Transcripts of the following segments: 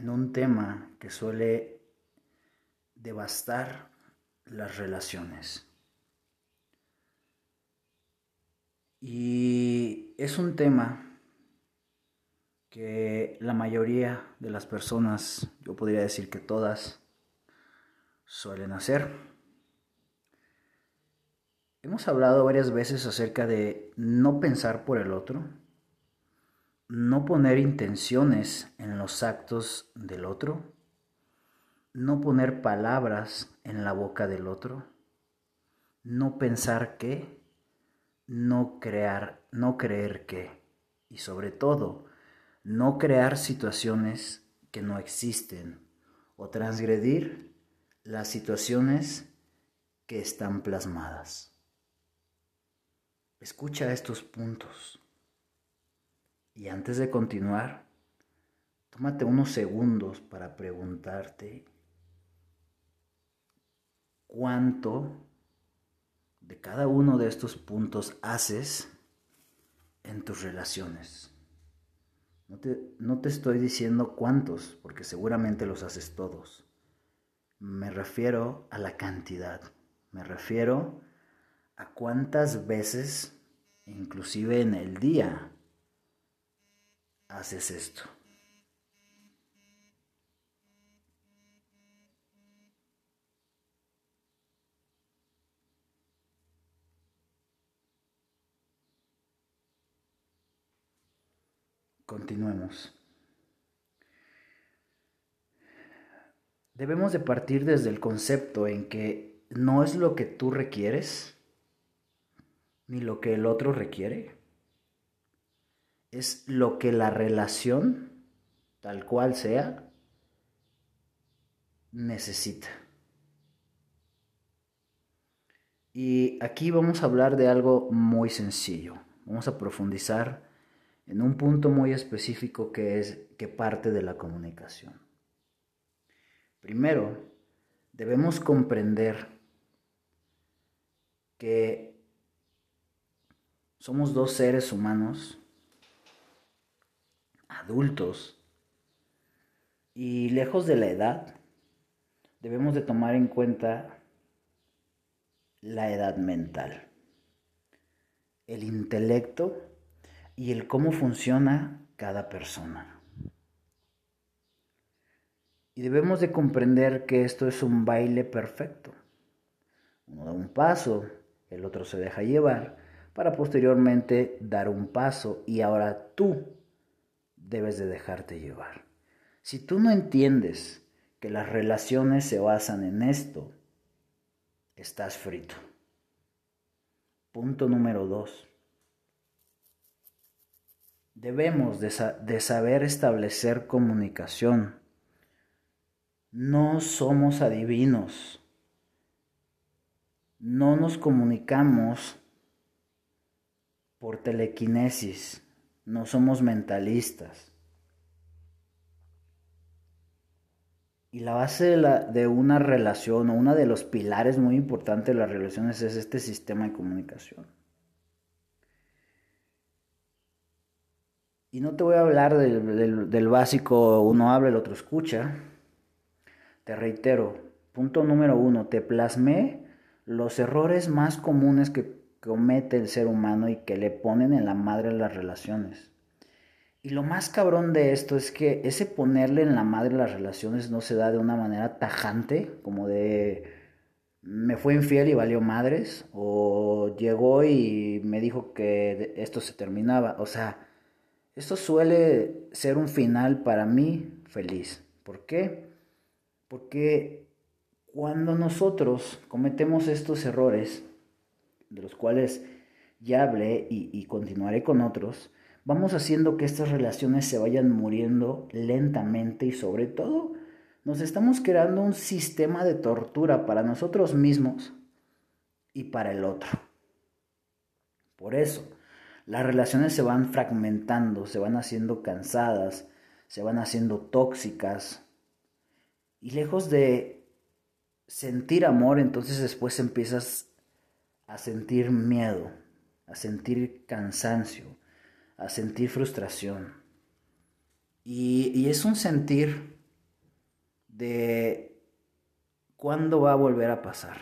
en un tema que suele devastar las relaciones. Y es un tema que la mayoría de las personas, yo podría decir que todas, suelen hacer. Hemos hablado varias veces acerca de no pensar por el otro, no poner intenciones en los actos del otro, no poner palabras en la boca del otro, no pensar que, no crear, no creer que, y sobre todo, no crear situaciones que no existen o transgredir las situaciones que están plasmadas. Escucha estos puntos y antes de continuar, tómate unos segundos para preguntarte cuánto de cada uno de estos puntos haces en tus relaciones. No te, no te estoy diciendo cuántos, porque seguramente los haces todos. Me refiero a la cantidad. Me refiero a cuántas veces, inclusive en el día, haces esto. Continuemos. Debemos de partir desde el concepto en que no es lo que tú requieres, ni lo que el otro requiere, es lo que la relación, tal cual sea, necesita. Y aquí vamos a hablar de algo muy sencillo. Vamos a profundizar en un punto muy específico que es que parte de la comunicación. Primero, debemos comprender que somos dos seres humanos adultos y lejos de la edad, debemos de tomar en cuenta la edad mental, el intelecto y el cómo funciona cada persona. Y debemos de comprender que esto es un baile perfecto. Uno da un paso, el otro se deja llevar, para posteriormente dar un paso y ahora tú debes de dejarte llevar. Si tú no entiendes que las relaciones se basan en esto, estás frito. Punto número dos. Debemos de, saber establecer comunicación. No somos adivinos. No nos comunicamos por telequinesis. No somos mentalistas. Y la base de, una relación o uno de los pilares muy importantes de las relaciones es este sistema de comunicación. Y no te voy a hablar del, básico, uno habla, el otro escucha. Te reitero, punto número uno, te plasmé los errores más comunes que comete el ser humano y que le ponen en la madre las relaciones. Y lo más cabrón de esto es que ese ponerle en la madre las relaciones no se da de una manera tajante, como de me fue infiel y valió madres, o llegó y me dijo que esto se terminaba. O sea, esto suele ser un final para mí feliz. ¿Por qué? Porque cuando nosotros cometemos estos errores, de los cuales ya hablé y, continuaré con otros, vamos haciendo que estas relaciones se vayan muriendo lentamente y sobre todo nos estamos creando un sistema de tortura para nosotros mismos y para el otro. Por eso, las relaciones se van fragmentando, se van haciendo cansadas, se van haciendo tóxicas. Y lejos de sentir amor, entonces después empiezas a sentir miedo, a sentir cansancio, a sentir frustración. Y, es un sentir de cuándo va a volver a pasar,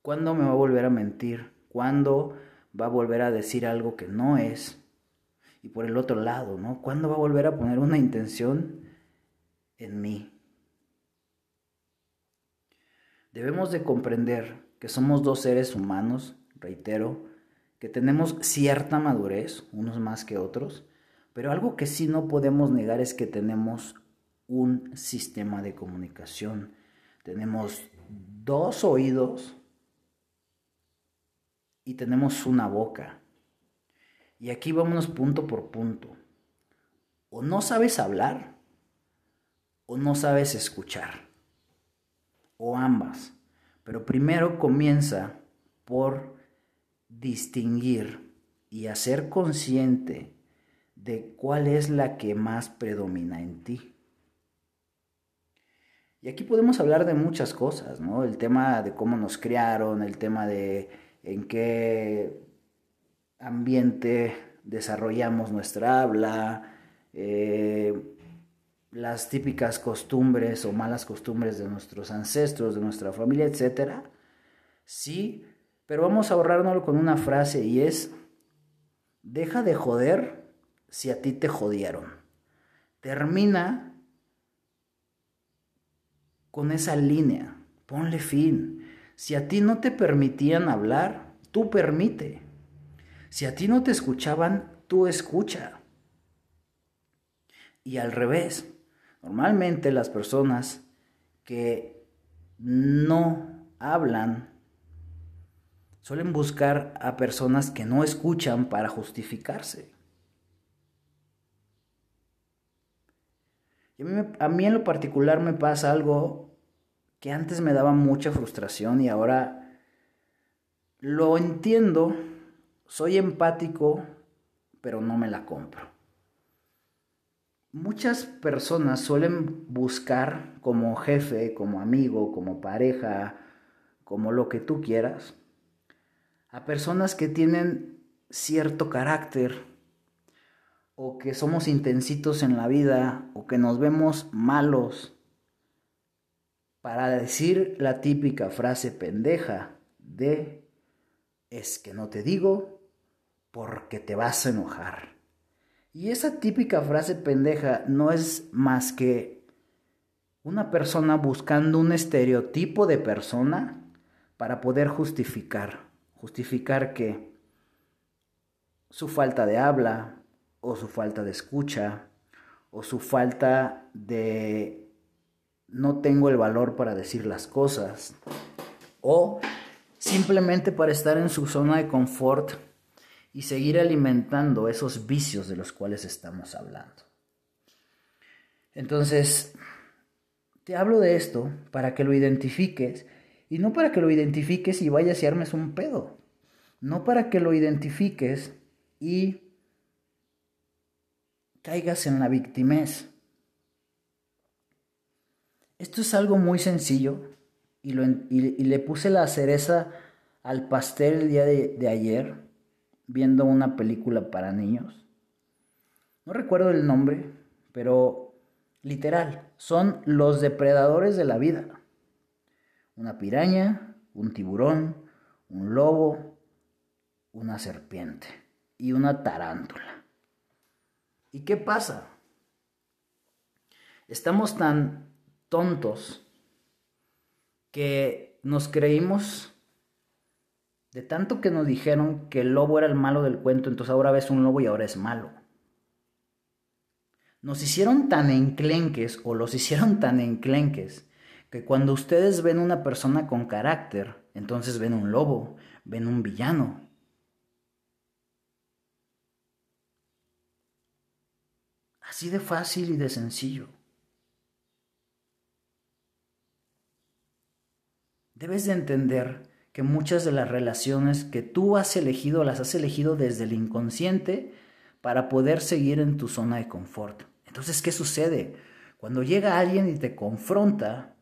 cuándo me va a volver a mentir, cuándo va a volver a decir algo que no es. Y por el otro lado, ¿no? ¿Cuándo va a volver a poner una intención en mí? Debemos de comprender que somos dos seres humanos, reitero, que tenemos cierta madurez, unos más que otros, pero algo que sí no podemos negar es que tenemos un sistema de comunicación. Tenemos dos oídos y tenemos una boca. Y aquí vámonos punto por punto. O no sabes hablar o no sabes escuchar. O ambas. Pero primero comienza por distinguir y hacer consciente de cuál es la que más predomina en ti. Y aquí podemos hablar de muchas cosas, ¿no? El tema de cómo nos criaron, el tema de en qué ambiente desarrollamos nuestra habla, eh, las típicas costumbres o malas costumbres de nuestros ancestros, de nuestra familia, etc. Sí, pero vamos a ahorrárnoslo con una frase y es, deja de joder si a ti te jodieron. Termina con esa línea, ponle fin. Si a ti no te permitían hablar, tú permite. Si a ti no te escuchaban, tú escucha. Y al revés, normalmente las personas que no hablan suelen buscar a personas que no escuchan para justificarse. A mí, a mí en lo particular me pasa algo que antes me daba mucha frustración y ahora lo entiendo, soy empático, pero no me la compro. Muchas personas suelen buscar como jefe, como amigo, como pareja, como lo que tú quieras, a personas que tienen cierto carácter o que somos intensitos en la vida o que nos vemos malos para decir la típica frase pendeja de es que no te digo porque te vas a enojar. Y esa típica frase pendeja no es más que una persona buscando un estereotipo de persona para poder justificar, justificar que su falta de habla o su falta de escucha o su falta de no tengo el valor para decir las cosas o simplemente para estar en su zona de confort y seguir alimentando esos vicios de los cuales estamos hablando. Entonces, te hablo de esto para que lo identifiques y no para que lo identifiques y vayas y armes un pedo. No para que lo identifiques y caigas en la victimez. Esto es algo muy sencillo y, le puse la cereza al pastel el día de, de ayer viendo una película para niños. No recuerdo el nombre, pero literal, son los depredadores de la vida. Una piraña, un tiburón, un lobo, una serpiente y una tarántula. ¿Y qué pasa? Estamos tan tontos que nos creímos de tanto que nos dijeron que el lobo era el malo del cuento, entonces ahora ves un lobo y ahora es malo. Nos hicieron tan enclenques o los hicieron tan enclenques que cuando ustedes ven una persona con carácter, entonces ven un lobo, ven un villano. Así de fácil y de sencillo. Debes de entender que muchas de las relaciones que tú has elegido las has elegido desde el inconsciente para poder seguir en tu zona de confort. Entonces, ¿qué sucede? Cuando llega alguien y te confronta,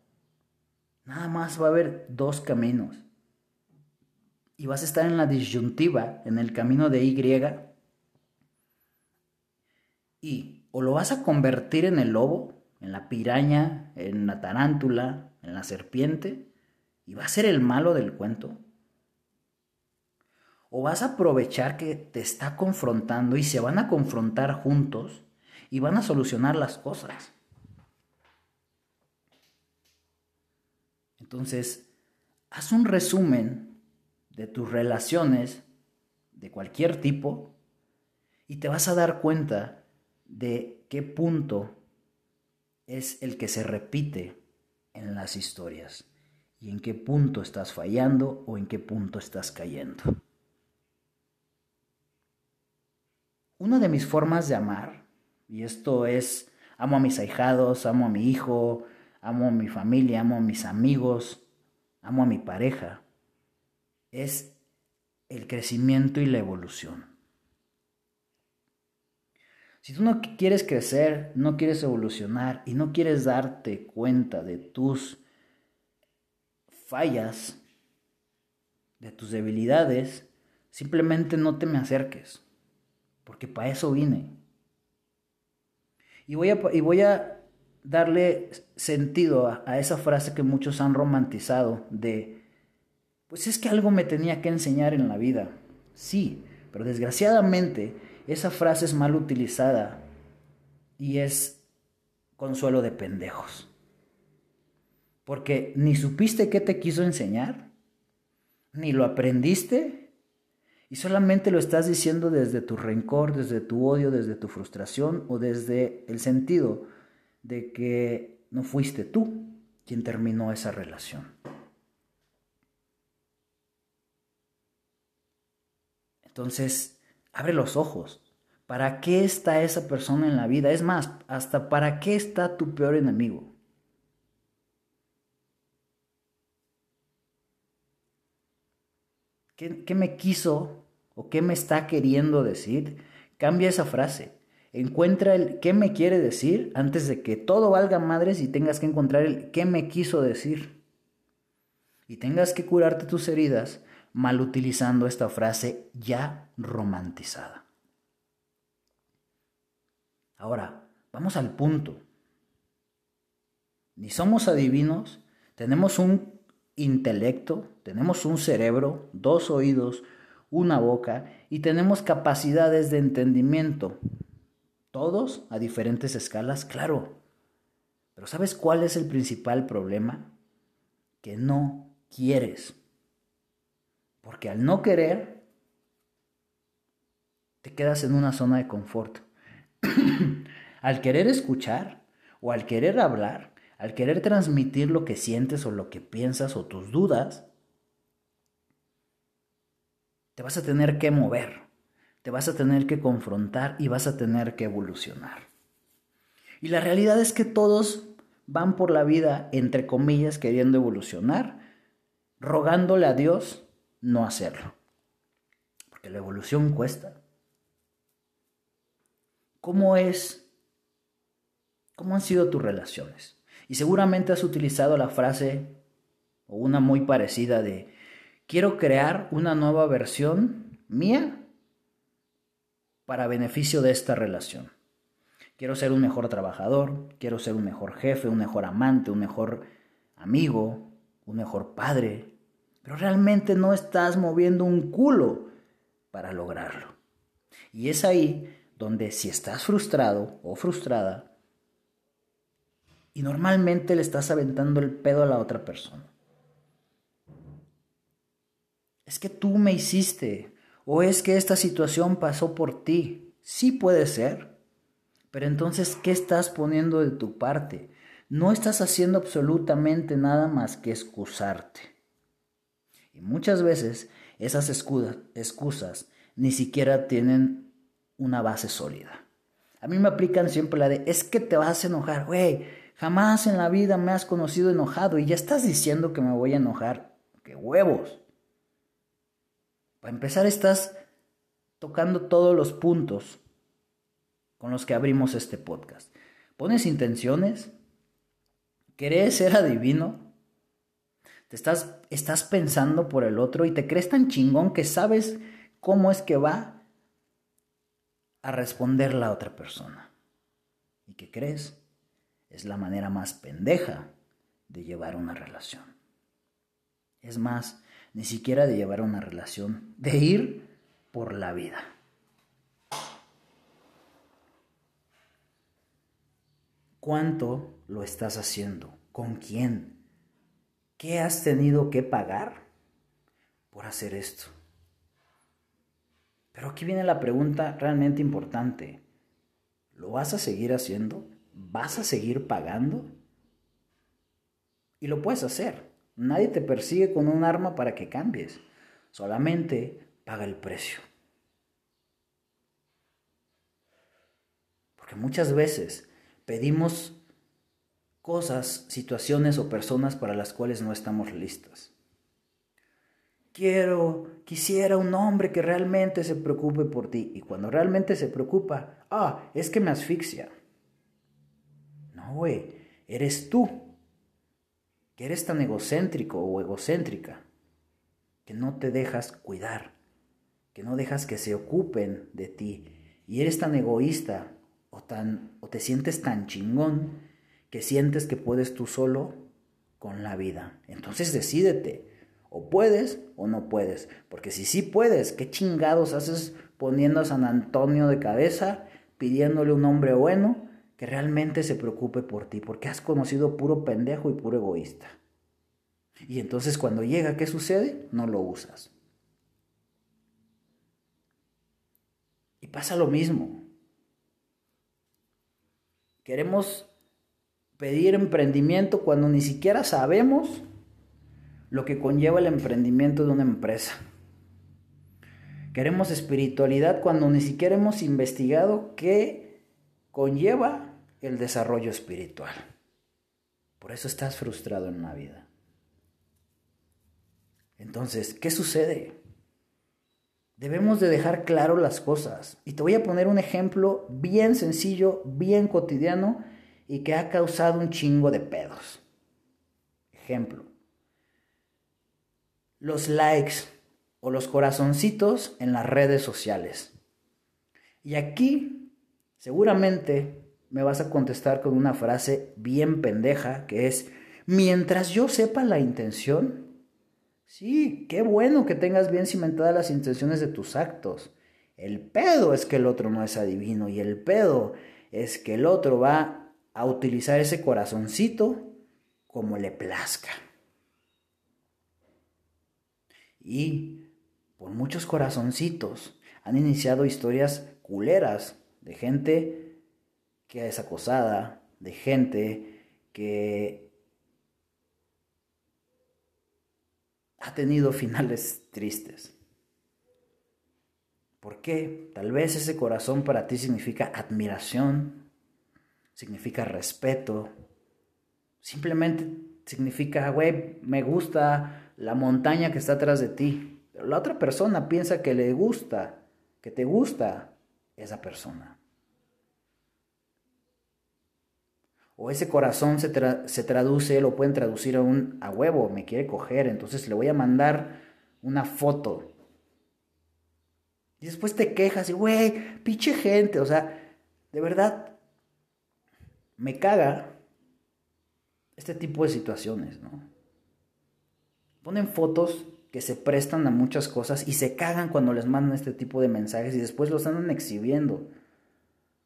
nada más va a haber dos caminos. Y vas a estar en la disyuntiva, en el camino de Y. Y o lo vas a convertir en el lobo, en la piraña, en la tarántula, en la serpiente, y va a ser el malo del cuento. O vas a aprovechar que te está confrontando y se van a confrontar juntos y van a solucionar las cosas. Entonces, haz un resumen de tus relaciones de cualquier tipo y te vas a dar cuenta de qué punto es el que se repite en las historias y en qué punto estás fallando o en qué punto estás cayendo. Una de mis formas de amar, y esto es, amo a mis ahijados, amo a mi hijo, amo a mi familia, amo a mis amigos, amo a mi pareja, es el crecimiento y la evolución. Si tú no quieres crecer, no quieres evolucionar y no quieres darte cuenta de tus fallas, de tus debilidades, simplemente no te me acerques, porque para eso vine. Y voy a, y voy a darle sentido a, esa frase que muchos han romantizado de, pues es que algo me tenía que enseñar en la vida. Sí, pero desgraciadamente esa frase es mal utilizada y es consuelo de pendejos. Porque ni supiste qué te quiso enseñar, ni lo aprendiste, y solamente lo estás diciendo desde tu rencor, desde tu odio, desde tu frustración o desde el sentido de que no fuiste tú quien terminó esa relación. Entonces, Abre los ojos. ¿Para qué está esa persona en la vida? Es más, hasta para qué está tu peor enemigo. ¿Qué, me quiso o qué me está queriendo decir? Cambia esa frase. Encuentra el qué me quiere decir antes de que todo valga madres y tengas que encontrar el qué me quiso decir. Y tengas que curarte tus heridas mal utilizando esta frase ya romantizada. Ahora, vamos al punto. Ni somos adivinos, tenemos un intelecto, tenemos un cerebro, dos oídos, una boca y tenemos capacidades de entendimiento. Todos a diferentes escalas, claro. Pero ¿sabes cuál es el principal problema? Que no quieres. Porque al no querer, te quedas en una zona de confort. al querer escuchar o al querer hablar, al querer transmitir lo que sientes o lo que piensas o tus dudas, te vas a tener que mover, te vas a tener que confrontar y vas a tener que evolucionar. Y la realidad es que todos van por la vida, entre comillas, queriendo evolucionar, rogándole a Dios no hacerlo. Porque la evolución cuesta. ¿Cómo es? ¿Cómo han sido tus relaciones? Y seguramente has utilizado la frase o una muy parecida de quiero crear una nueva versión mía para beneficio de esta relación. Quiero ser un mejor trabajador, quiero ser un mejor jefe, un mejor amante, un mejor amigo, un mejor padre, pero realmente no estás moviendo un culo para lograrlo. Y es ahí donde si estás frustrado o frustrada, y normalmente le estás aventando el pedo a la otra persona. Es que tú me hiciste, o es que esta situación pasó por ti. Sí puede ser, pero entonces, ¿qué estás poniendo de tu parte? No estás haciendo absolutamente nada más que excusarte. Y muchas veces esas excusas, ni siquiera tienen una base sólida. A mí me aplican siempre la de, es que te vas a enojar, güey, jamás en la vida me has conocido enojado y ya estás diciendo que me voy a enojar. ¡Qué huevos! Para empezar, estás tocando todos los puntos con los que abrimos este podcast. ¿Pones intenciones? ¿Querés ser adivino? Te estás, estás pensando por el otro y te crees tan chingón que sabes cómo es que va a responder la otra persona. ¿Y qué crees? Es la manera más pendeja de llevar una relación. Es más, ni siquiera de llevar una relación, de ir por la vida. ¿Cuánto lo estás haciendo? ¿Con quién? ¿Qué has tenido que pagar por hacer esto? Pero aquí viene la pregunta realmente importante. ¿Lo vas a seguir haciendo? ¿Vas a seguir pagando? Y lo puedes hacer. Nadie te persigue con un arma para que cambies. Solamente paga el precio. Porque muchas veces pedimos cosas, situaciones o personas para las cuales no estamos listos. Quiero, quisiera un hombre que realmente se preocupe por ti. Y cuando realmente se preocupa, ah, es que me asfixia. Eres tú, que eres tan egocéntrico o egocéntrica, que no te dejas cuidar, que no dejas que se ocupen de ti. Y eres tan egoísta o, tan, o te sientes tan chingón que sientes que puedes tú solo con la vida. Entonces decídete o puedes o no puedes. Porque si sí puedes, ¿qué chingados haces poniendo a San Antonio de cabeza, pidiéndole un hombre bueno que realmente se preocupe por ti? Porque has conocido puro pendejo y puro egoísta. Y entonces cuando llega, ¿qué sucede? No lo usas. Y pasa lo mismo. Queremos pedir emprendimiento cuando ni siquiera sabemos lo que conlleva el emprendimiento de una empresa. Queremos espiritualidad cuando ni siquiera hemos investigado qué conlleva el desarrollo espiritual. Por eso estás frustrado en la vida. Entonces, ¿qué sucede? Debemos de dejar claro las cosas. Y te voy a poner un ejemplo bien sencillo, bien cotidiano y que ha causado un chingo de pedos. Ejemplo los likes o los corazoncitos en las redes sociales. Y aquí seguramente me vas a contestar con una frase bien pendeja que es, mientras yo sepa la intención, sí, qué bueno que tengas bien cimentadas las intenciones de tus actos. El pedo es que el otro no es adivino y el pedo es que el otro va a utilizar ese corazoncito como le plazca. Y por muchos corazoncitos han iniciado historias culeras de gente que es acosada, de gente que ha tenido finales tristes. ¿Por qué? Tal vez ese corazón para ti significa admiración, significa respeto, simplemente significa, güey, me gusta la montaña que está atrás de ti. Pero la otra persona piensa que le gusta, que te gusta esa persona. O ese corazón se, traduce, lo pueden traducir a un a huevo, me quiere coger, entonces le voy a mandar una foto. Y después te quejas y, güey, pinche gente, o sea, de verdad, me caga este tipo de situaciones, ¿no? Ponen fotos que se prestan a muchas cosas y se cagan cuando les mandan este tipo de mensajes y después los andan exhibiendo.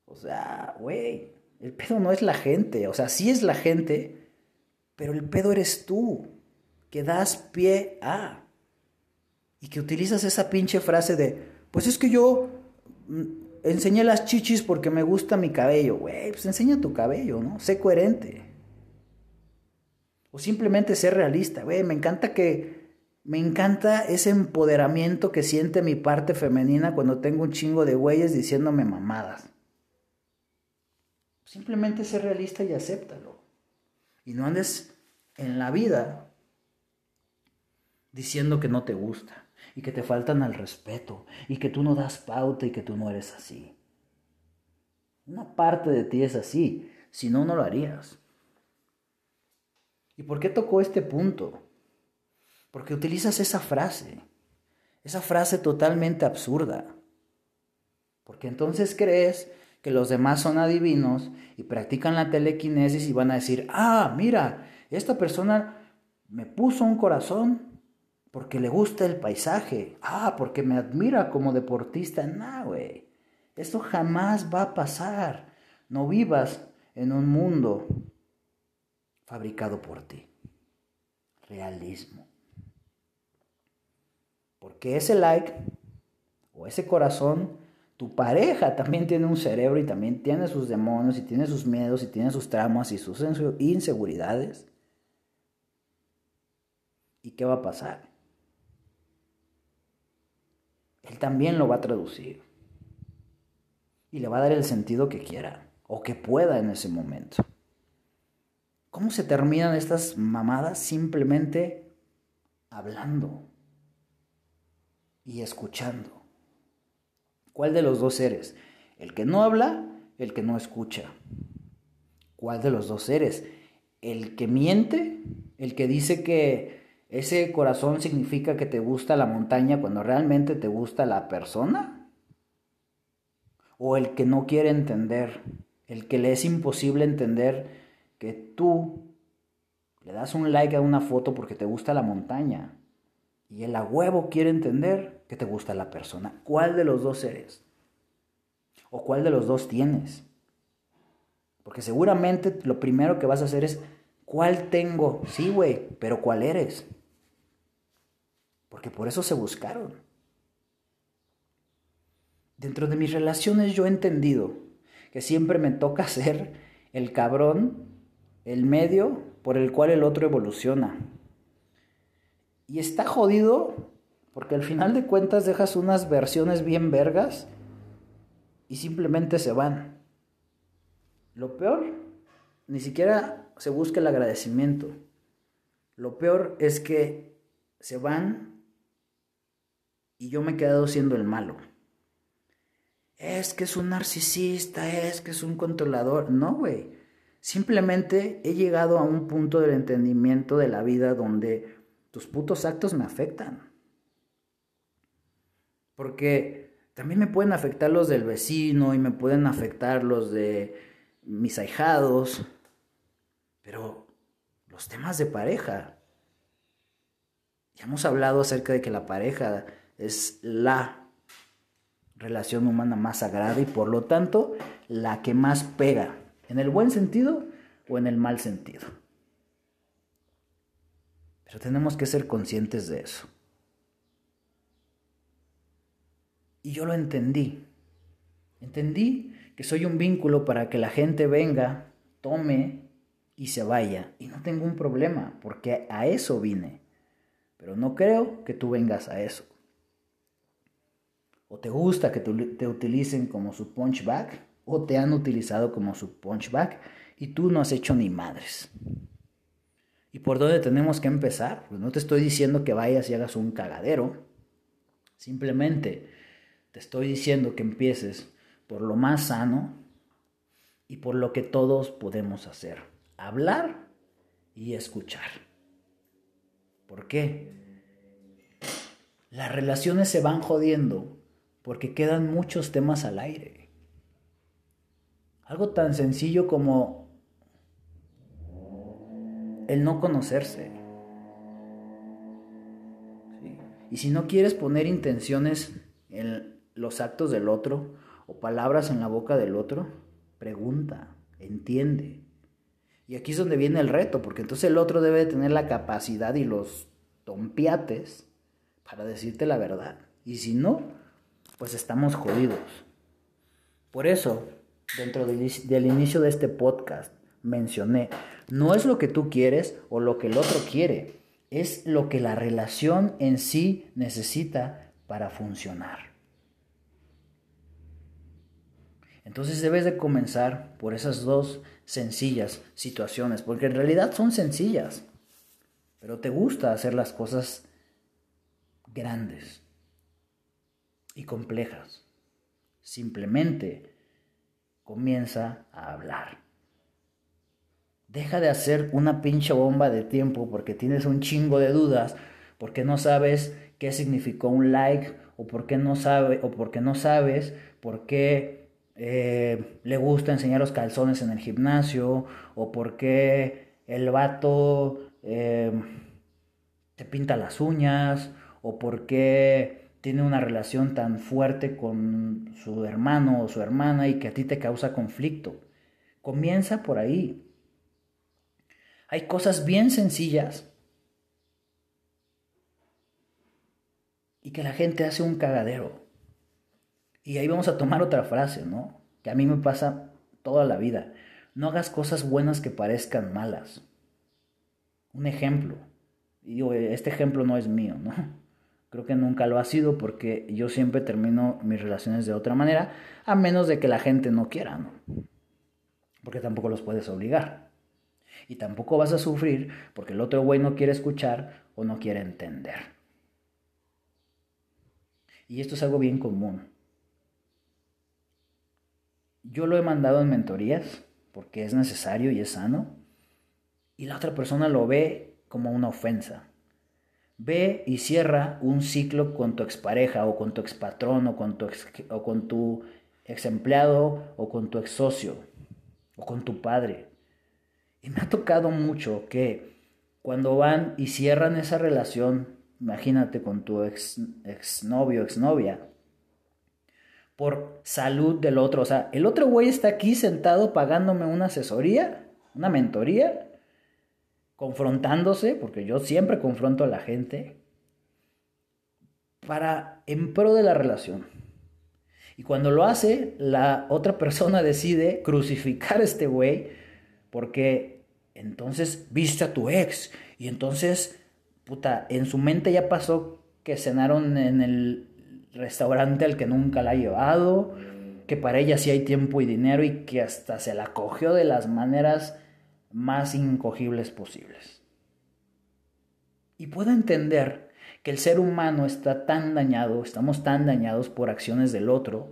O sea, güey, el pedo no es la gente, o sea, sí es la gente, pero el pedo eres tú, que das pie a. Y que utilizas esa pinche frase de, pues es que yo mm, enseñé las chichis porque me gusta mi cabello, güey, pues enseña tu cabello, ¿no? Sé coherente. O simplemente ser realista, güey, me encanta que... Me encanta ese empoderamiento que siente mi parte femenina cuando tengo un chingo de güeyes diciéndome mamadas. Simplemente ser realista y acéptalo. Y no andes en la vida diciendo que no te gusta y que te faltan al respeto y que tú no das pauta y que tú no eres así. Una parte de ti es así, si no, no lo harías. ¿Y por qué tocó este punto? Porque utilizas esa frase, esa frase totalmente absurda. Porque entonces crees que los demás son adivinos y practican la telequinesis y van a decir, ah, mira, esta persona me puso un corazón porque le gusta el paisaje, ah, porque me admira como deportista. No, güey, esto jamás va a pasar. No vivas en un mundo fabricado por ti. Realismo. Porque ese like o ese corazón, tu pareja también tiene un cerebro y también tiene sus demonios y tiene sus miedos y tiene sus traumas y sus inseguridades. ¿Y qué va a pasar? Él también lo va a traducir. Y le va a dar el sentido que quiera o que pueda en ese momento. ¿Cómo se terminan estas mamadas? Simplemente hablando y escuchando. ¿Cuál de los dos eres? ¿El que no habla? ¿El que no escucha? ¿Cuál de los dos eres? ¿El que miente? ¿El que dice que ese corazón significa que te gusta la montaña cuando realmente te gusta la persona? ¿O el que no quiere entender? ¿El que le es imposible entender? que tú le das un like a una foto porque te gusta la montaña y el a huevo quiere entender que te gusta la persona. ¿Cuál de los dos eres? ¿O cuál de los dos tienes? Porque seguramente lo primero que vas a hacer es, ¿cuál tengo? Sí, güey, pero ¿cuál eres? Porque por eso se buscaron. Dentro de mis relaciones yo he entendido que siempre me toca ser el cabrón el medio por el cual el otro evoluciona. Y está jodido porque al final de cuentas dejas unas versiones bien vergas y simplemente se van. Lo peor, ni siquiera se busca el agradecimiento. Lo peor es que se van y yo me he quedado siendo el malo. Es que es un narcisista, es que es un controlador. No, güey. Simplemente he llegado a un punto del entendimiento de la vida donde tus putos actos me afectan. Porque también me pueden afectar los del vecino y me pueden afectar los de mis ahijados. Pero los temas de pareja. Ya hemos hablado acerca de que la pareja es la relación humana más sagrada y por lo tanto la que más pega ¿En el buen sentido o en el mal sentido? Pero tenemos que ser conscientes de eso. Y yo lo entendí. Entendí que soy un vínculo para que la gente venga, tome y se vaya. Y no tengo un problema, porque a eso vine. Pero no creo que tú vengas a eso. O te gusta que te utilicen como su punchback, o te han utilizado como su punchback y tú no has hecho ni madres. ¿Y por dónde tenemos que empezar? Pues no te estoy diciendo que vayas y hagas un cagadero. Simplemente te estoy diciendo que empieces por lo más sano y por lo que todos podemos hacer. Hablar y escuchar. ¿Por qué? Las relaciones se van jodiendo porque quedan muchos temas al aire. Algo tan sencillo como el no conocerse. Y si no quieres poner intenciones en los actos del otro o palabras en la boca del otro, pregunta, entiende. Y aquí es donde viene el reto, porque entonces el otro debe tener la capacidad y los tompiates para decirte la verdad. Y si no, pues estamos jodidos. Por eso, dentro del, inicio de este podcast mencioné, no es lo que tú quieres o lo que el otro quiere, es lo que la relación en sí necesita para funcionar. Entonces debes de comenzar por esas dos sencillas situaciones, porque en realidad son sencillas, pero te gusta hacer las cosas grandes y complejas. Simplemente comienza a hablar. Deja de hacer una pinche bomba de tiempo porque tienes un chingo de dudas, porque no sabes qué significó un like o porque no sabe o porque no sabes por qué eh, le gusta enseñar los calzones en el gimnasio, o por qué el vato eh, te pinta las uñas, o por qué tiene una relación tan fuerte con su hermano o su hermana y que a ti te causa conflicto. Comienza por ahí. Hay cosas bien sencillas y que la gente hace un cagadero. Y ahí vamos a tomar otra frase, ¿no? Que a mí me pasa toda la vida. No hagas cosas buenas que parezcan malas. Un ejemplo. Y digo, este ejemplo no es mío, ¿no? Creo que nunca lo ha sido porque yo siempre termino mis relaciones de otra manera, a menos de que la gente no quiera, ¿no? Porque tampoco los puedes obligar. Y tampoco vas a sufrir porque el otro güey no quiere escuchar o no quiere entender. Y esto es algo bien común. Yo lo he mandado en mentorías porque es necesario y es sano. Y la otra persona lo ve como una ofensa. Ve y cierra un ciclo con tu expareja o con tu expatrón o con tu ex, o con tu ex empleado o con tu ex socio o con tu padre. Y me ha tocado mucho que cuando van y cierran esa relación imagínate con tu ex, ex novio, ex novia, por salud del otro. O sea, el otro güey está aquí sentado pagándome una asesoría, una mentoría, confrontándose, porque yo siempre confronto a la gente, para en pro de la relación. Y cuando lo hace, la otra persona decide crucificar a este güey, porque entonces viste a tu ex, y entonces puta, en su mente ya pasó que cenaron en el restaurante al que nunca la ha llevado, que para ella sí hay tiempo y dinero y que hasta se la cogió de las maneras más incogibles posibles. Y puedo entender que el ser humano está tan dañado, estamos tan dañados por acciones del otro,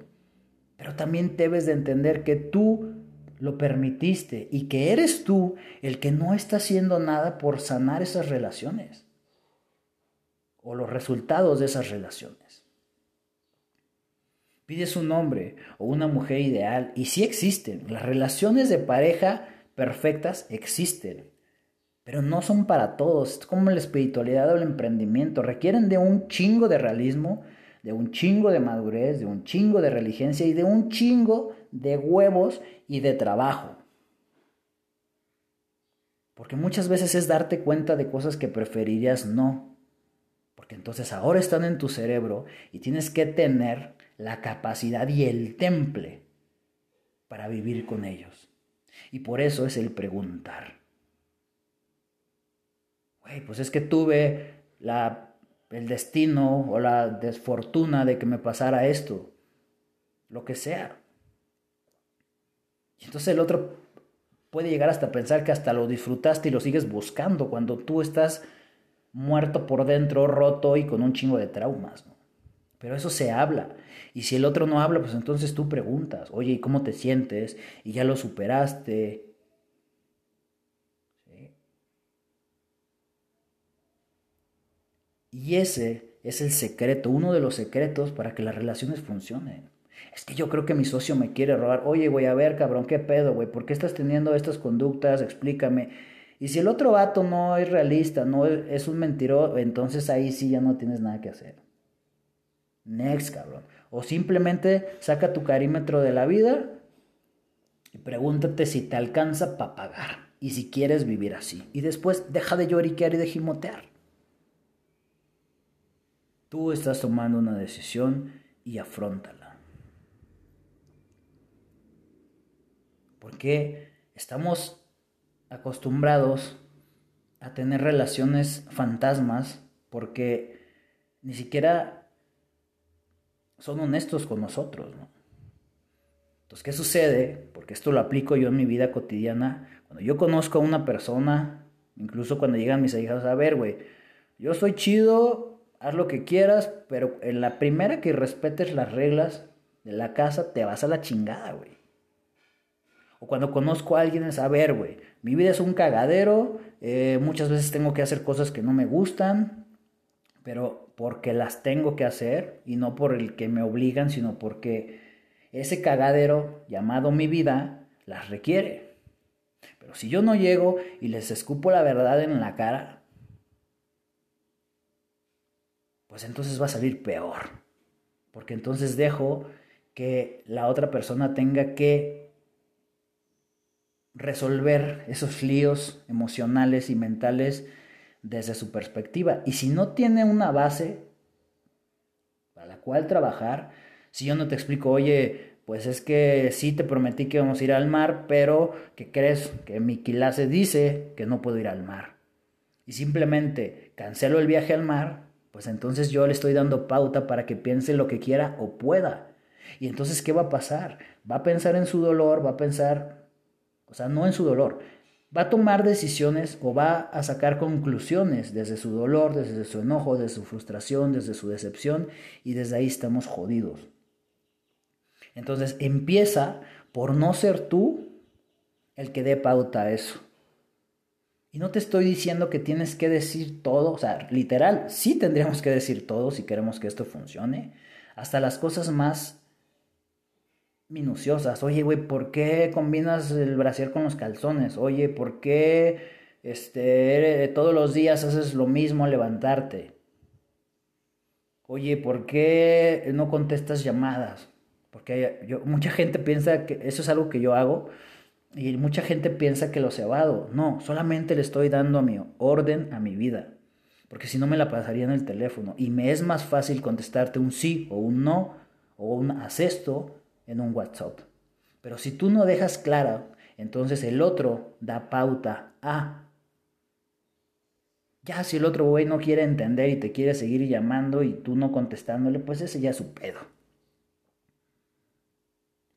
pero también debes de entender que tú lo permitiste y que eres tú el que no está haciendo nada por sanar esas relaciones o los resultados de esas relaciones. Pides un hombre o una mujer ideal y sí existen. Las relaciones de pareja perfectas existen, pero no son para todos. Es como la espiritualidad o el emprendimiento. Requieren de un chingo de realismo, de un chingo de madurez, de un chingo de religencia y de un chingo de huevos y de trabajo. Porque muchas veces es darte cuenta de cosas que preferirías no porque entonces ahora están en tu cerebro y tienes que tener la capacidad y el temple para vivir con ellos. Y por eso es el preguntar. Pues es que tuve la, el destino o la desfortuna de que me pasara esto. Lo que sea. Y entonces el otro puede llegar hasta pensar que hasta lo disfrutaste y lo sigues buscando cuando tú estás muerto por dentro, roto y con un chingo de traumas. Pero eso se habla. Y si el otro no habla, pues entonces tú preguntas, oye, ¿y cómo te sientes? Y ya lo superaste. Y ese es el secreto, uno de los secretos para que las relaciones funcionen. Es que yo creo que mi socio me quiere robar. Oye, güey, a ver, cabrón, ¿qué pedo, güey? ¿Por qué estás teniendo estas conductas? Explícame. Y si el otro vato no es realista, no es un mentiroso, entonces ahí sí ya no tienes nada que hacer. Next, cabrón. O simplemente saca tu carímetro de la vida y pregúntate si te alcanza para pagar y si quieres vivir así. Y después deja de lloriquear y de gimotear. Tú estás tomando una decisión y afrontala. Porque estamos acostumbrados a tener relaciones fantasmas porque ni siquiera son honestos con nosotros, Entonces, ¿qué sucede? Porque esto lo aplico yo en mi vida cotidiana. Cuando yo conozco a una persona, incluso cuando llegan mis hijas, a ver, güey, yo soy chido, haz lo que quieras, pero en la primera que respetes las reglas de la casa, te vas a la chingada, güey. O cuando conozco a alguien es, a ver, güey, mi vida es un cagadero, eh, muchas veces tengo que hacer cosas que no me gustan, pero porque las tengo que hacer y no por el que me obligan, sino porque ese cagadero llamado mi vida las requiere. Pero si yo no llego y les escupo la verdad en la cara, pues entonces va a salir peor. Porque entonces dejo que la otra persona tenga que resolver esos líos emocionales y mentales desde su perspectiva. Y si no tiene una base para la cual trabajar, si yo no te explico, oye, pues es que sí te prometí que íbamos a ir al mar, pero ¿qué crees? Que mi quilase dice que no puedo ir al mar. Y simplemente cancelo el viaje al mar, pues entonces yo le estoy dando pauta para que piense lo que quiera o pueda. Y entonces, ¿qué va a pasar? Va a pensar en su dolor, va a pensar, o sea, no en su dolor, va a tomar decisiones o va a sacar conclusiones desde su dolor, desde su enojo, desde su frustración, desde su decepción y desde ahí estamos jodidos. Entonces empieza por no ser tú el que dé pauta a eso. Y no te estoy diciendo que tienes que decir todo, o sea, literal, sí tendríamos que decir todo si queremos que esto funcione, hasta las cosas más minuciosas. Oye, güey, ¿por qué combinas el brasier con los calzones? Oye, ¿por qué este, todos los días haces lo mismo levantarte? Oye, ¿por qué no contestas llamadas? Porque mucha gente piensa que eso es algo que yo hago y mucha gente piensa que lo cebado. No, solamente le estoy dando mi orden a mi vida. Porque si no me la pasaría en el teléfono. Y me es más fácil contestarte un sí o un no o un haz esto en un WhatsApp. Pero si tú no dejas clara, entonces el otro da pauta a. Ya si el otro güey no quiere entender y te quiere seguir llamando y tú no contestándole, pues ese ya es su pedo.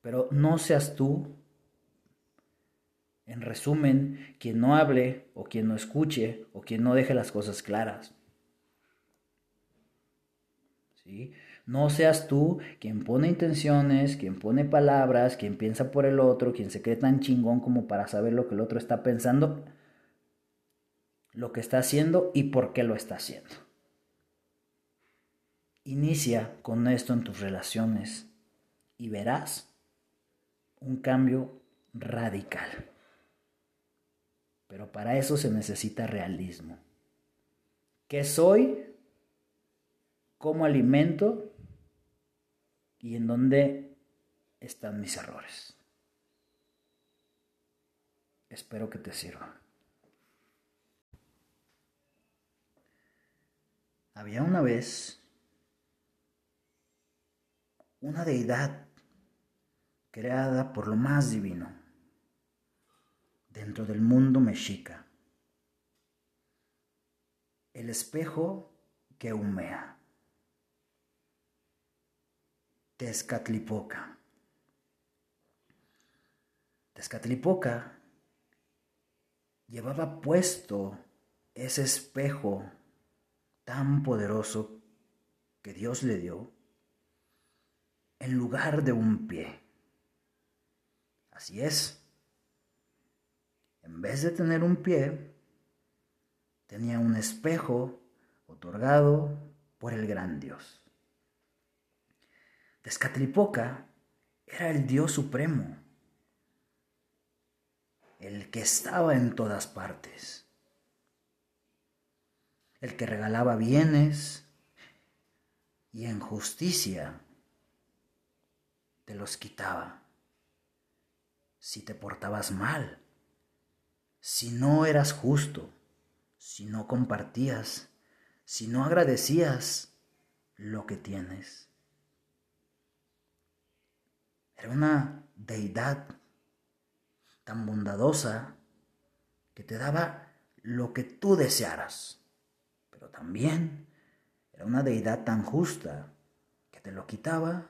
Pero no seas tú, en resumen, quien no hable o quien no escuche o quien no deje las cosas claras. ¿Sí? No seas tú quien pone intenciones, quien pone palabras, quien piensa por el otro, quien se cree tan chingón como para saber lo que el otro está pensando, lo que está haciendo y por qué lo está haciendo. Inicia con esto en tus relaciones y verás un cambio radical. Pero para eso se necesita realismo. ¿Qué soy? ¿Cómo alimento? Y en dónde están mis errores. Espero que te sirva. Había una vez una deidad creada por lo más divino dentro del mundo mexica, el espejo que humea. Tezcatlipoca. Tezcatlipoca llevaba puesto ese espejo tan poderoso que Dios le dio en lugar de un pie. Así es. En vez de tener un pie, tenía un espejo otorgado por el gran Dios. Tezcatlipoca era el Dios supremo, el que estaba en todas partes, el que regalaba bienes y en justicia te los quitaba. Si te portabas mal, si no eras justo, si no compartías, si no agradecías lo que tienes. Era una deidad tan bondadosa que te daba lo que tú desearas, pero también era una deidad tan justa que te lo quitaba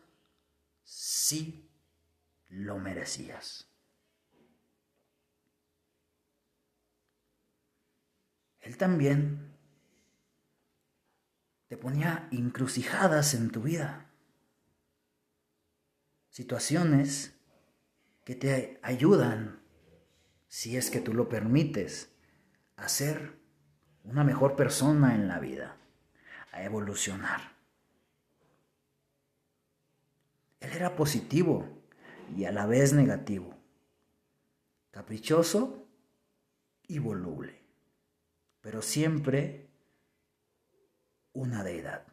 si lo merecías. Él también te ponía encrucijadas en tu vida situaciones que te ayudan, si es que tú lo permites, a ser una mejor persona en la vida, a evolucionar. Él era positivo, y a la vez negativo, caprichoso y voluble, pero siempre una deidad.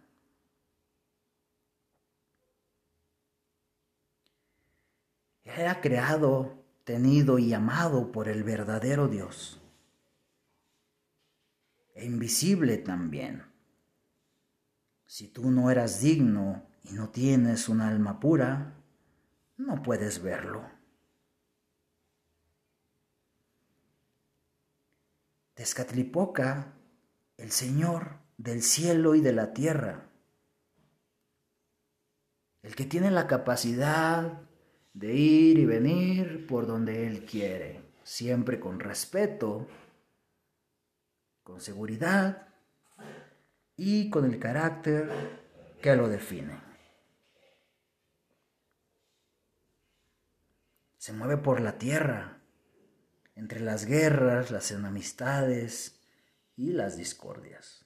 Era creado, tenido y amado por el verdadero Dios. E invisible también. Si tú no eras digno y no tienes un alma pura, no puedes verlo. Tezcatlipoca, el Señor del cielo y de la tierra, el que tiene la capacidad de ir y venir por donde Él quiere, siempre con respeto, con seguridad y con el carácter que lo define. Se mueve por la tierra, entre las guerras, las enemistades y las discordias.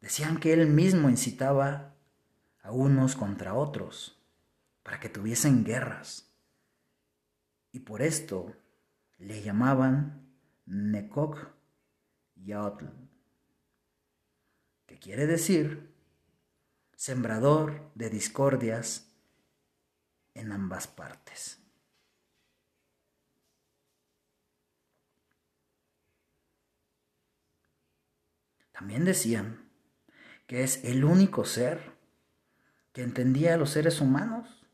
Decían que él mismo incitaba a unos contra otros para que tuviesen guerras. Y por esto le llamaban Nekok Yaotl, que quiere decir sembrador de discordias en ambas partes. También decían que es el único ser que entendía a los seres humanos.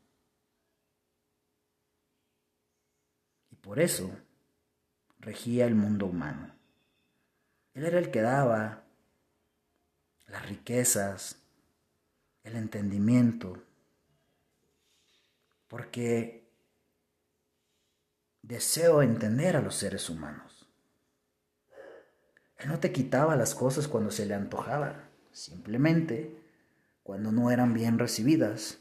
Y por eso regía el mundo humano. Él era el que daba las riquezas, el entendimiento, porque deseo entender a los seres humanos. Él no te quitaba las cosas cuando se le antojaba, simplemente cuando no eran bien recibidas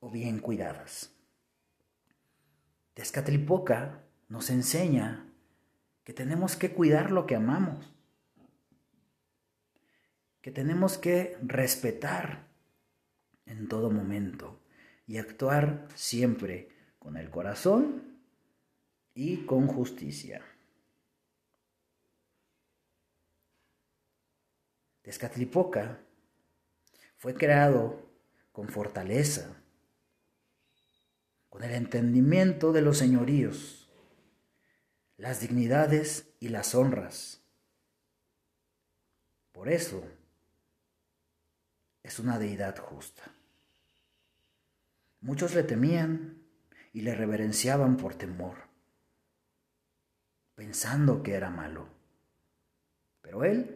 o bien cuidadas. Tezcatlipoca nos enseña que tenemos que cuidar lo que amamos, que tenemos que respetar en todo momento y actuar siempre con el corazón y con justicia. Tezcatlipoca fue creado con fortaleza, con el entendimiento de los señoríos, las dignidades y las honras. Por eso es una deidad justa. Muchos le temían y le reverenciaban por temor, pensando que era malo. Pero él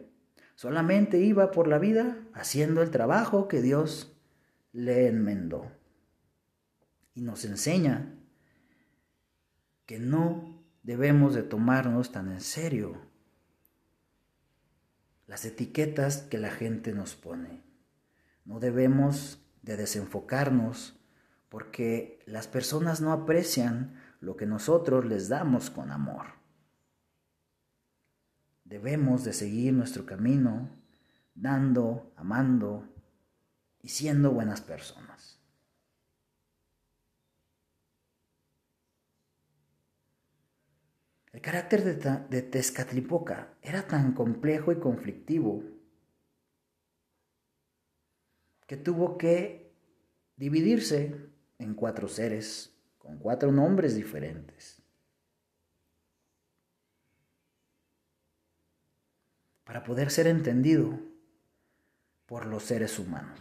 solamente iba por la vida haciendo el trabajo que Dios le enmendó. Y nos enseña que no debemos de tomarnos tan en serio las etiquetas que la gente nos pone. No debemos de desenfocarnos porque las personas no aprecian lo que nosotros les damos con amor. Debemos de seguir nuestro camino dando, amando y siendo buenas personas. El carácter de, de Tezcatlipoca era tan complejo y conflictivo que tuvo que dividirse en cuatro seres con cuatro nombres diferentes. Para poder ser entendido por los seres humanos.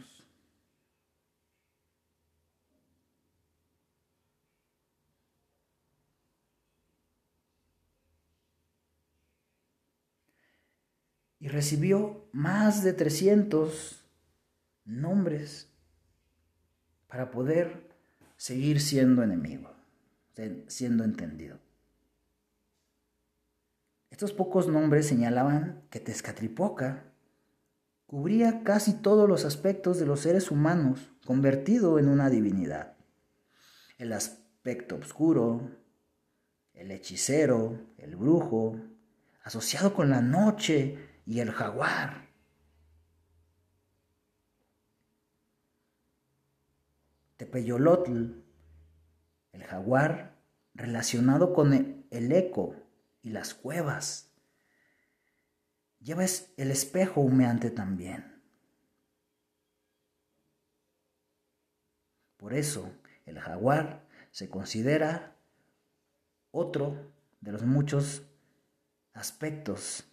Y recibió más de 300 nombres para poder seguir siendo enemigo, siendo entendido. Estos pocos nombres señalaban que Tezcatlipoca cubría casi todos los aspectos de los seres humanos, convertido en una divinidad. El aspecto oscuro, el hechicero, el brujo, asociado con la noche y el jaguar. Tepeyolotl, el jaguar, relacionado con el eco y las cuevas. Lleva el espejo humeante también. Por eso, el jaguar se considera otro de los muchos aspectos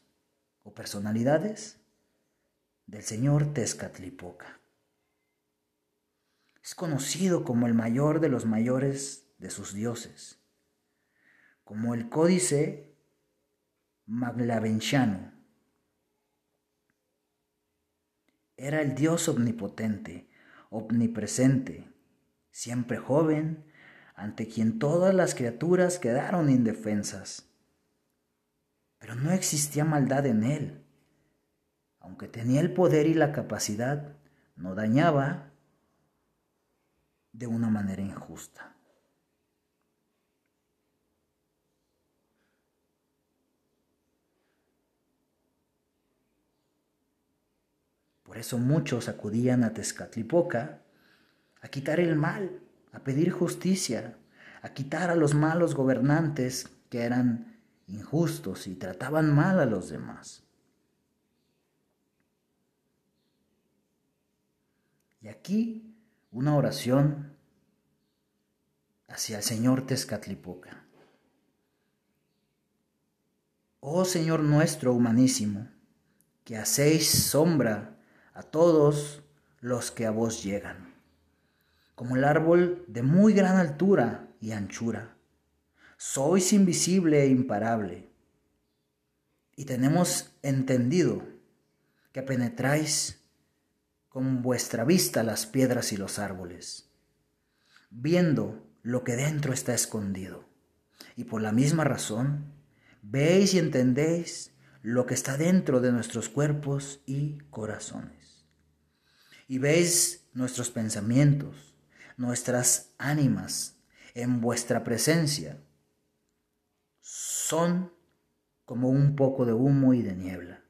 o personalidades del señor Tezcatlipoca. Es conocido como el mayor de los mayores de sus dioses, como el códice maglavenciano. Era el dios omnipotente, omnipresente, siempre joven, ante quien todas las criaturas quedaron indefensas. Pero no existía maldad en él. Aunque tenía el poder y la capacidad, no dañaba de una manera injusta. Por eso muchos acudían a Tezcatlipoca a quitar el mal, a pedir justicia, a quitar a los malos gobernantes que eran injustos y trataban mal a los demás. Y aquí una oración hacia el Señor Tezcatlipoca. Oh Señor nuestro humanísimo, que hacéis sombra a todos los que a vos llegan como el árbol de muy gran altura y anchura. Sois invisible e imparable. Y tenemos entendido que penetráis con vuestra vista las piedras y los árboles, viendo lo que dentro está escondido. Y por la misma razón, veis y entendéis lo que está dentro de nuestros cuerpos y corazones. Y veis nuestros pensamientos, nuestras ánimas en vuestra presencia son como un poco de humo y de niebla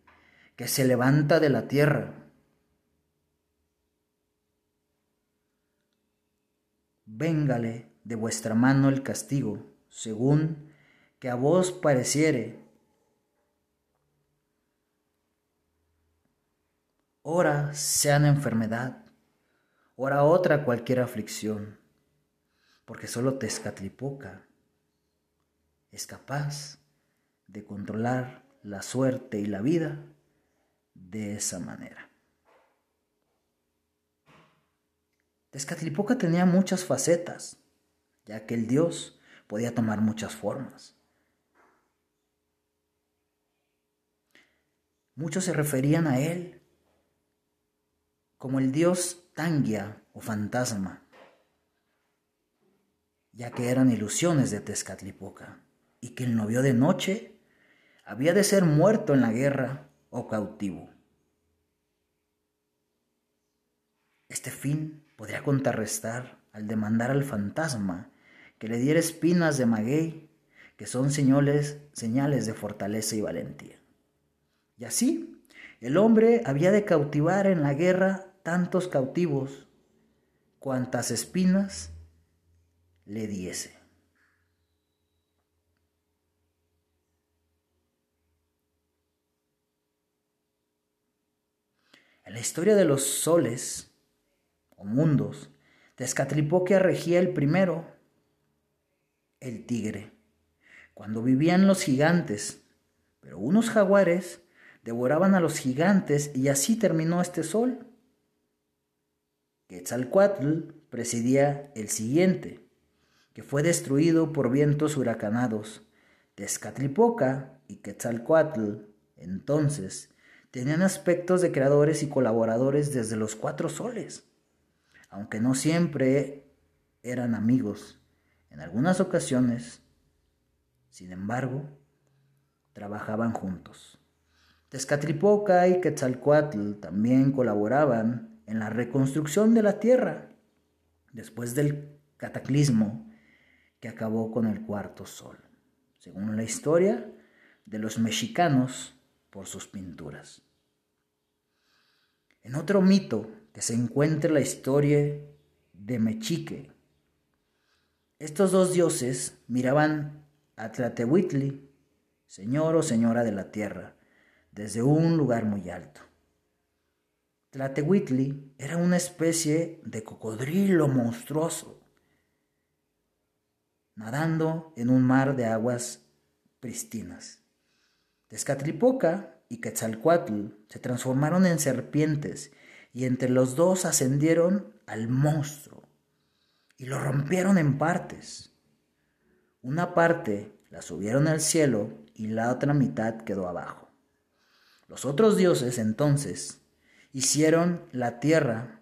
que se levanta de la tierra. Véngale de vuestra mano el castigo, según que a vos pareciere. Ora sean enfermedad, ora otra cualquier aflicción, porque solo Tezcatlipoca es capaz de controlar la suerte y la vida de esa manera. Tezcatlipoca tenía muchas facetas, ya que el dios podía tomar muchas formas. Muchos se referían a él como el dios Tangia o fantasma, ya que eran ilusiones de Tezcatlipoca, y que el novio de noche había de ser muerto en la guerra o cautivo. Este fin podría contrarrestar al demandar al fantasma que le diera espinas de maguey, que son señales, señales de fortaleza y valentía. Y así, el hombre había de cautivar en la guerra tantos cautivos cuantas espinas le diese. En la historia de los soles o mundos, Tezcatlipoca regía el primero, el tigre, cuando vivían los gigantes, pero unos jaguares devoraban a los gigantes y así terminó este sol. Quetzalcoatl presidía el siguiente, que fue destruido por vientos huracanados. Tezcatlipoca y Quetzalcoatl, entonces, tenían aspectos de creadores y colaboradores desde los cuatro soles, aunque no siempre eran amigos. En algunas ocasiones, sin embargo, trabajaban juntos. Tezcatlipoca y Quetzalcoatl también colaboraban en la reconstrucción de la tierra después del cataclismo que acabó con el cuarto sol, según la historia de los mexicanos por sus pinturas. En otro mito que se encuentra en la historia de Mechique. Estos dos dioses miraban a Tlatehuitli, señor o señora de la tierra, desde un lugar muy alto. Tlatehuitli era una especie de cocodrilo monstruoso, nadando en un mar de aguas pristinas. Tezcatlipoca y Quetzalcoatl se transformaron en serpientes y entre los dos ascendieron al monstruo y lo rompieron en partes. Una parte la subieron al cielo y la otra mitad quedó abajo. Los otros dioses entonces hicieron la tierra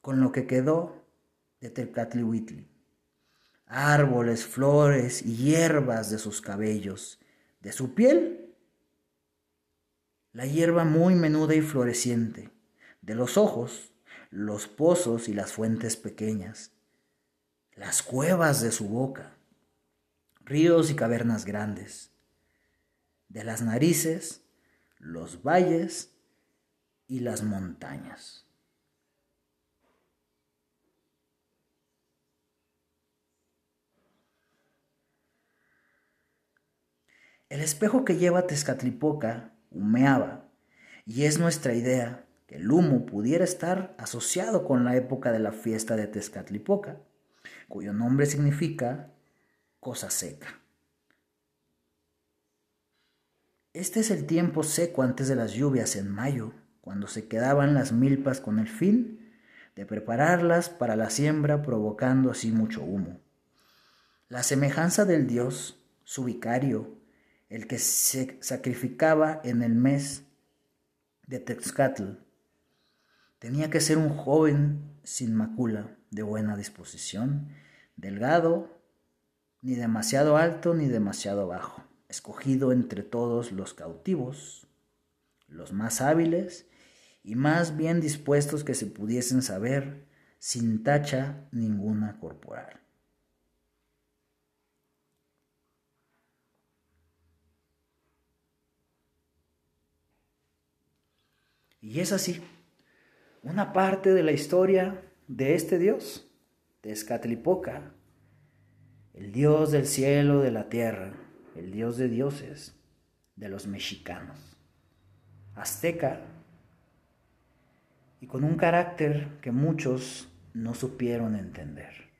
con lo que quedó de Tezcatlihuitli. Árboles, flores y hierbas de sus cabellos, de su piel, la hierba muy menuda y floreciente, de los ojos, los pozos y las fuentes pequeñas, las cuevas de su boca, ríos y cavernas grandes, de las narices, los valles y las montañas. El espejo que lleva Tezcatlipoca humeaba, y es nuestra idea que el humo pudiera estar asociado con la época de la fiesta de Tezcatlipoca, cuyo nombre significa cosa seca. Este es el tiempo seco antes de las lluvias en mayo, cuando se quedaban las milpas con el fin de prepararlas para la siembra, provocando así mucho humo. La semejanza del dios, su vicario, el que se sacrificaba en el mes de Texcatl, tenía que ser un joven sin macula, de buena disposición, delgado, ni demasiado alto ni demasiado bajo, escogido entre todos los cautivos, los más hábiles y más bien dispuestos que se pudiesen saber sin tacha ninguna corporal. Y es así, una parte de la historia de este Dios, de Escatlipoca, el Dios del cielo, de la tierra, el Dios de dioses, de los mexicanos, azteca, y con un carácter que muchos no supieron entender.